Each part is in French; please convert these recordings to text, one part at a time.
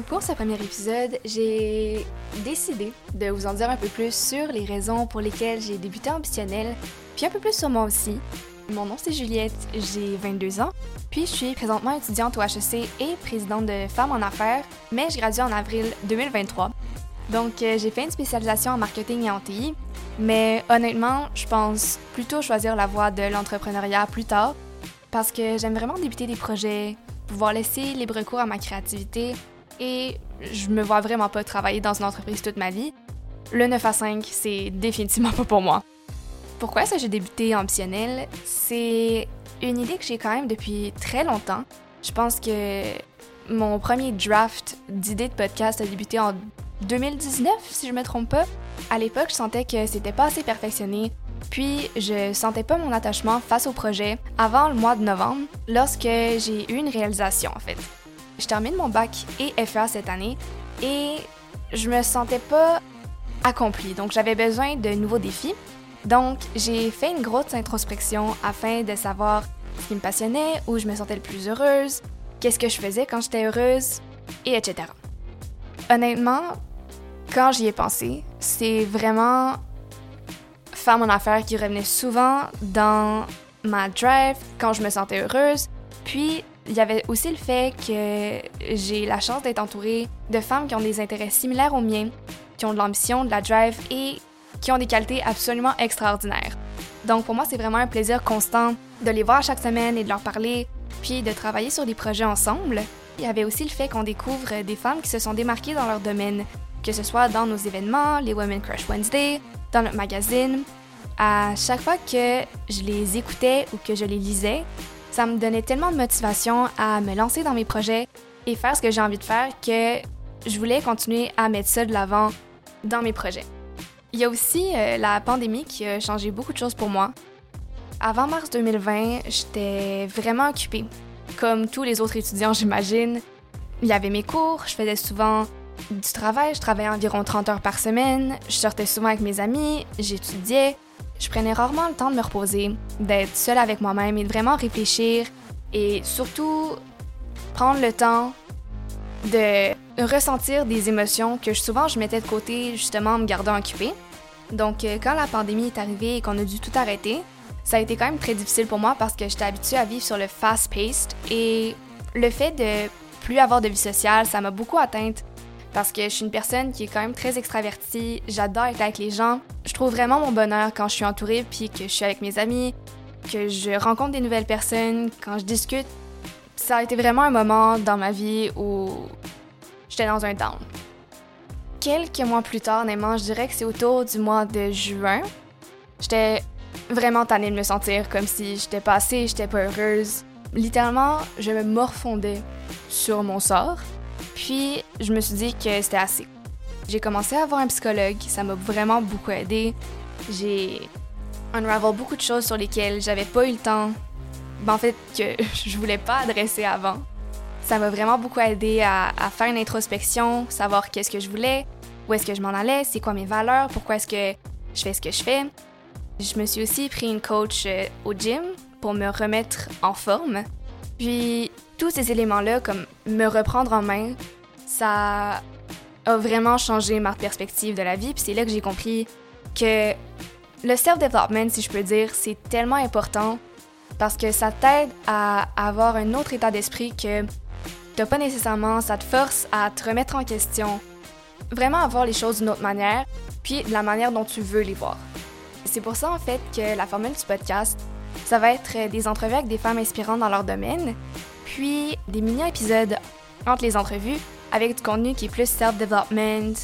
Pour ce premier épisode, j'ai décidé de vous en dire un peu plus sur les raisons pour lesquelles j'ai débuté ambitionnel, puis un peu plus sur moi aussi. Mon nom c'est Juliette, j'ai 22 ans, puis je suis présentement étudiante au HEC et présidente de Femmes en affaires, mais je gradue en avril 2023. Donc euh, j'ai fait une spécialisation en marketing et en TI, mais honnêtement, je pense plutôt choisir la voie de l'entrepreneuriat plus tard, parce que j'aime vraiment débuter des projets, pouvoir laisser libre cours à ma créativité et je me vois vraiment pas travailler dans une entreprise toute ma vie. Le 9 à 5, c'est définitivement pas pour moi. Pourquoi que j'ai débuté ambitionnel? C'est une idée que j'ai quand même depuis très longtemps. Je pense que mon premier draft d'idée de podcast a débuté en 2019, si je me trompe pas. À l'époque, je sentais que c'était pas assez perfectionné, puis je sentais pas mon attachement face au projet avant le mois de novembre, lorsque j'ai eu une réalisation en fait. Je termine mon bac et FA cette année et je me sentais pas accomplie, donc j'avais besoin de nouveaux défis. Donc j'ai fait une grosse introspection afin de savoir ce qui me passionnait, où je me sentais le plus heureuse, qu'est-ce que je faisais quand j'étais heureuse, et etc. Honnêtement, quand j'y ai pensé, c'est vraiment faire mon affaire qui revenait souvent dans ma drive quand je me sentais heureuse. Puis, il y avait aussi le fait que j'ai la chance d'être entourée de femmes qui ont des intérêts similaires aux miens, qui ont de l'ambition, de la drive et qui ont des qualités absolument extraordinaires. Donc pour moi, c'est vraiment un plaisir constant de les voir chaque semaine et de leur parler, puis de travailler sur des projets ensemble. Il y avait aussi le fait qu'on découvre des femmes qui se sont démarquées dans leur domaine, que ce soit dans nos événements, les Women Crush Wednesday, dans notre magazine. À chaque fois que je les écoutais ou que je les lisais, ça me donnait tellement de motivation à me lancer dans mes projets et faire ce que j'ai envie de faire que je voulais continuer à mettre ça de l'avant dans mes projets. Il y a aussi euh, la pandémie qui a changé beaucoup de choses pour moi. Avant mars 2020, j'étais vraiment occupée. Comme tous les autres étudiants, j'imagine. Il y avait mes cours, je faisais souvent du travail, je travaillais environ 30 heures par semaine, je sortais souvent avec mes amis, j'étudiais. Je prenais rarement le temps de me reposer, d'être seule avec moi-même et de vraiment réfléchir et surtout prendre le temps de ressentir des émotions que souvent je mettais de côté justement en me gardant occupée. Donc euh, quand la pandémie est arrivée et qu'on a dû tout arrêter, ça a été quand même très difficile pour moi parce que j'étais habituée à vivre sur le fast-paced et le fait de plus avoir de vie sociale, ça m'a beaucoup atteinte parce que je suis une personne qui est quand même très extravertie, j'adore être avec les gens. Je trouve vraiment mon bonheur quand je suis entourée puis que je suis avec mes amis, que je rencontre des nouvelles personnes, quand je discute. Ça a été vraiment un moment dans ma vie où j'étais dans un down. Quelques mois plus tard, honnêtement, je dirais que c'est autour du mois de juin. J'étais vraiment tannée de me sentir comme si j'étais pas assez, j'étais pas heureuse. Littéralement, je me morfondais sur mon sort. Puis, je me suis dit que c'était assez. J'ai commencé à voir un psychologue, ça m'a vraiment beaucoup aidé. J'ai unravel beaucoup de choses sur lesquelles j'avais pas eu le temps, ben, en fait, que je voulais pas adresser avant. Ça m'a vraiment beaucoup aidé à, à, faire une introspection, savoir qu'est-ce que je voulais, où est-ce que je m'en allais, c'est quoi mes valeurs, pourquoi est-ce que je fais ce que je fais. Je me suis aussi pris une coach euh, au gym pour me remettre en forme. Puis tous ces éléments-là, comme me reprendre en main, ça a vraiment changé ma perspective de la vie. Puis c'est là que j'ai compris que le self-development, si je peux dire, c'est tellement important parce que ça t'aide à avoir un autre état d'esprit que t'as pas nécessairement, ça te force à te remettre en question, vraiment à voir les choses d'une autre manière, puis de la manière dont tu veux les voir. C'est pour ça en fait que la formule du podcast, ça va être des entrevues avec des femmes inspirantes dans leur domaine, puis des mini-épisodes entre les entrevues avec du contenu qui est plus self-development,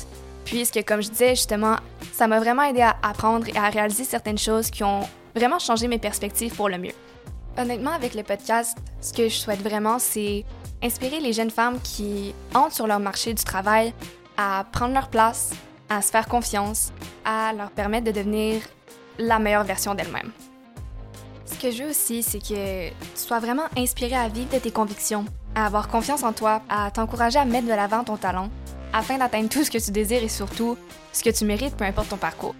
puisque comme je disais justement, ça m'a vraiment aidé à apprendre et à réaliser certaines choses qui ont vraiment changé mes perspectives pour le mieux. Honnêtement, avec le podcast, ce que je souhaite vraiment, c'est inspirer les jeunes femmes qui entrent sur leur marché du travail à prendre leur place, à se faire confiance, à leur permettre de devenir la meilleure version d'elles-mêmes. Ce que je veux aussi, c'est que tu sois vraiment inspiré à vivre de tes convictions, à avoir confiance en toi, à t'encourager à mettre de l'avant ton talent, afin d'atteindre tout ce que tu désires et surtout ce que tu mérites, peu importe ton parcours.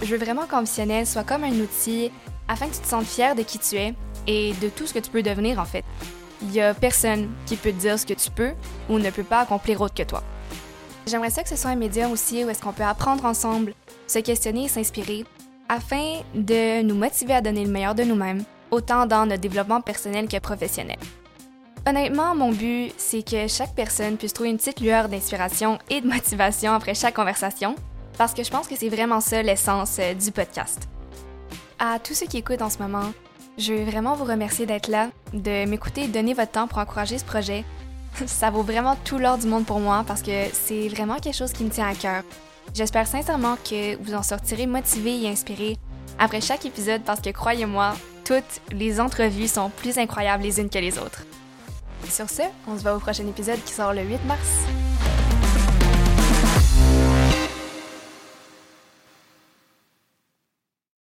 Je veux vraiment qu'Ambitionnel soit comme un outil afin que tu te sentes fier de qui tu es et de tout ce que tu peux devenir en fait. il y a personne qui peut te dire ce que tu peux ou ne peut pas accomplir autre que toi. J'aimerais ça que ce soit un médium aussi où est-ce qu'on peut apprendre ensemble, se questionner et s'inspirer afin de nous motiver à donner le meilleur de nous-mêmes, autant dans notre développement personnel que professionnel. Honnêtement, mon but, c'est que chaque personne puisse trouver une petite lueur d'inspiration et de motivation après chaque conversation, parce que je pense que c'est vraiment ça l'essence euh, du podcast. À tous ceux qui écoutent en ce moment, je veux vraiment vous remercier d'être là, de m'écouter et de donner votre temps pour encourager ce projet. Ça vaut vraiment tout l'or du monde pour moi parce que c'est vraiment quelque chose qui me tient à cœur. J'espère sincèrement que vous en sortirez motivé et inspiré après chaque épisode parce que croyez-moi, toutes les entrevues sont plus incroyables les unes que les autres. Sur ce, on se voit au prochain épisode qui sort le 8 mars.